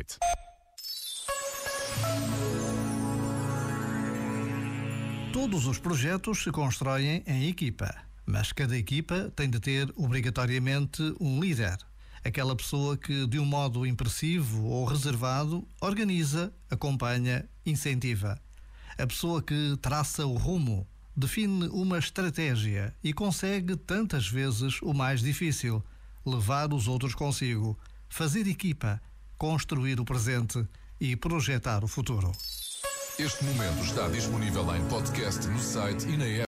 site. Todos os projetos se constroem em equipa, mas cada equipa tem de ter obrigatoriamente um líder. Aquela pessoa que, de um modo impressivo ou reservado, organiza, acompanha, incentiva. A pessoa que traça o rumo, define uma estratégia e consegue tantas vezes o mais difícil: levar os outros consigo, fazer equipa, construir o presente e projetar o futuro. Este momento está disponível em podcast no site e na app.